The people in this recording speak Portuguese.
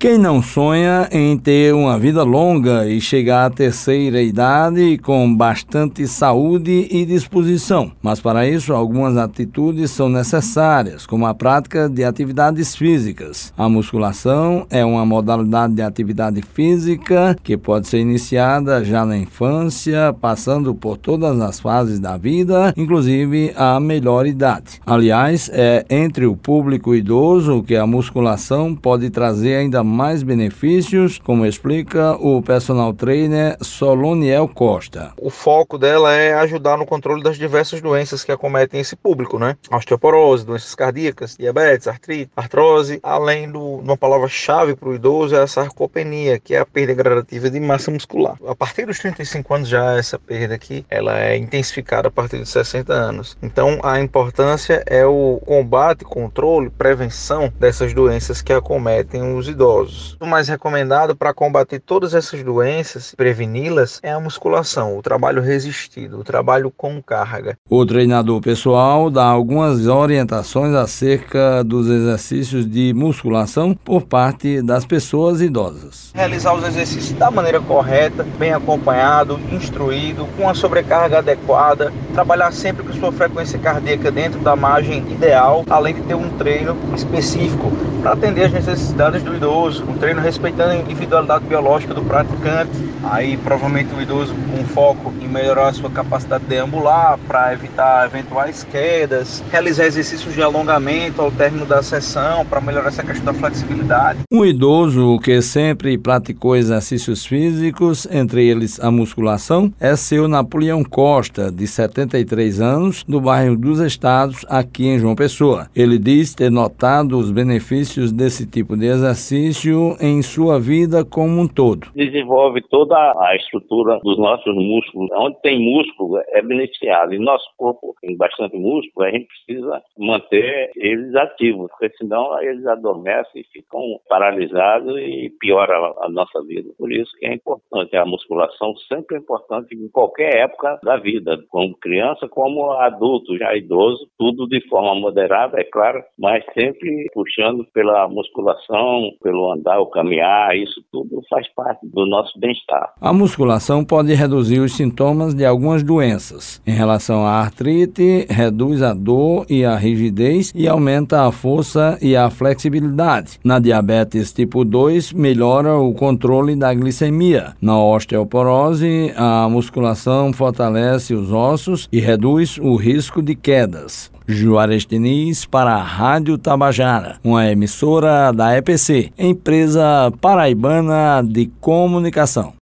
Quem não sonha em ter uma vida longa e chegar à terceira idade com bastante saúde e disposição? Mas para isso, algumas atitudes são necessárias, como a prática de atividades físicas. A musculação é uma modalidade de atividade física que pode ser iniciada já na infância, passando por todas as fases da vida, inclusive a melhor idade. Aliás, é entre o público idoso que a musculação pode trazer ainda mais benefícios, como explica o personal trainer Soloniel Costa. O foco dela é ajudar no controle das diversas doenças que acometem esse público, né? Osteoporose, doenças cardíacas, diabetes, artrite, artrose, além de uma palavra-chave para o idoso é a sarcopenia, que é a perda gradativa de massa muscular. A partir dos 35 anos já essa perda aqui, ela é intensificada a partir de 60 anos. Então a importância é o combate, controle, prevenção dessas doenças que acometem os idosos. O mais recomendado para combater todas essas doenças, preveni-las, é a musculação, o trabalho resistido, o trabalho com carga. O treinador pessoal dá algumas orientações acerca dos exercícios de musculação por parte das pessoas idosas. Realizar os exercícios da maneira correta, bem acompanhado, instruído, com a sobrecarga adequada, trabalhar sempre com sua frequência cardíaca dentro da margem ideal, além de ter um treino específico para atender as necessidades do idoso, um treino respeitando a individualidade biológica do praticante. Aí provavelmente o idoso com foco em melhorar a sua capacidade de deambular para evitar eventuais quedas, realizar exercícios de alongamento ao término da sessão para melhorar essa questão da flexibilidade. Um idoso que sempre praticou exercícios físicos, entre eles a musculação, é seu Napoleão Costa, de 73 anos, do bairro dos Estados, aqui em João Pessoa. Ele diz ter notado os benefícios desse tipo de exercício em sua vida como um todo. Desenvolve toda a estrutura dos nossos músculos. Onde tem músculo é beneficiado. E nosso corpo tem bastante músculo, a gente precisa manter eles ativos, porque senão eles adormecem e ficam paralisados e piora a nossa vida. Por isso que é importante. A musculação sempre é importante em qualquer época da vida, como criança, como adulto, já idoso, tudo de forma moderada, é claro, mas sempre puxando pela musculação, pelo andar, o caminhar, isso tudo faz parte do nosso bem-estar. A musculação pode reduzir os sintomas de algumas doenças. Em relação à artrite, reduz a dor e a rigidez e aumenta a força e a flexibilidade. Na diabetes tipo 2, melhora o controle da glicemia. Na osteoporose, a musculação fortalece os ossos e reduz o risco de quedas. Juarez Diniz para a Rádio Tabajara, uma emissora da EPC, empresa paraibana de comunicação.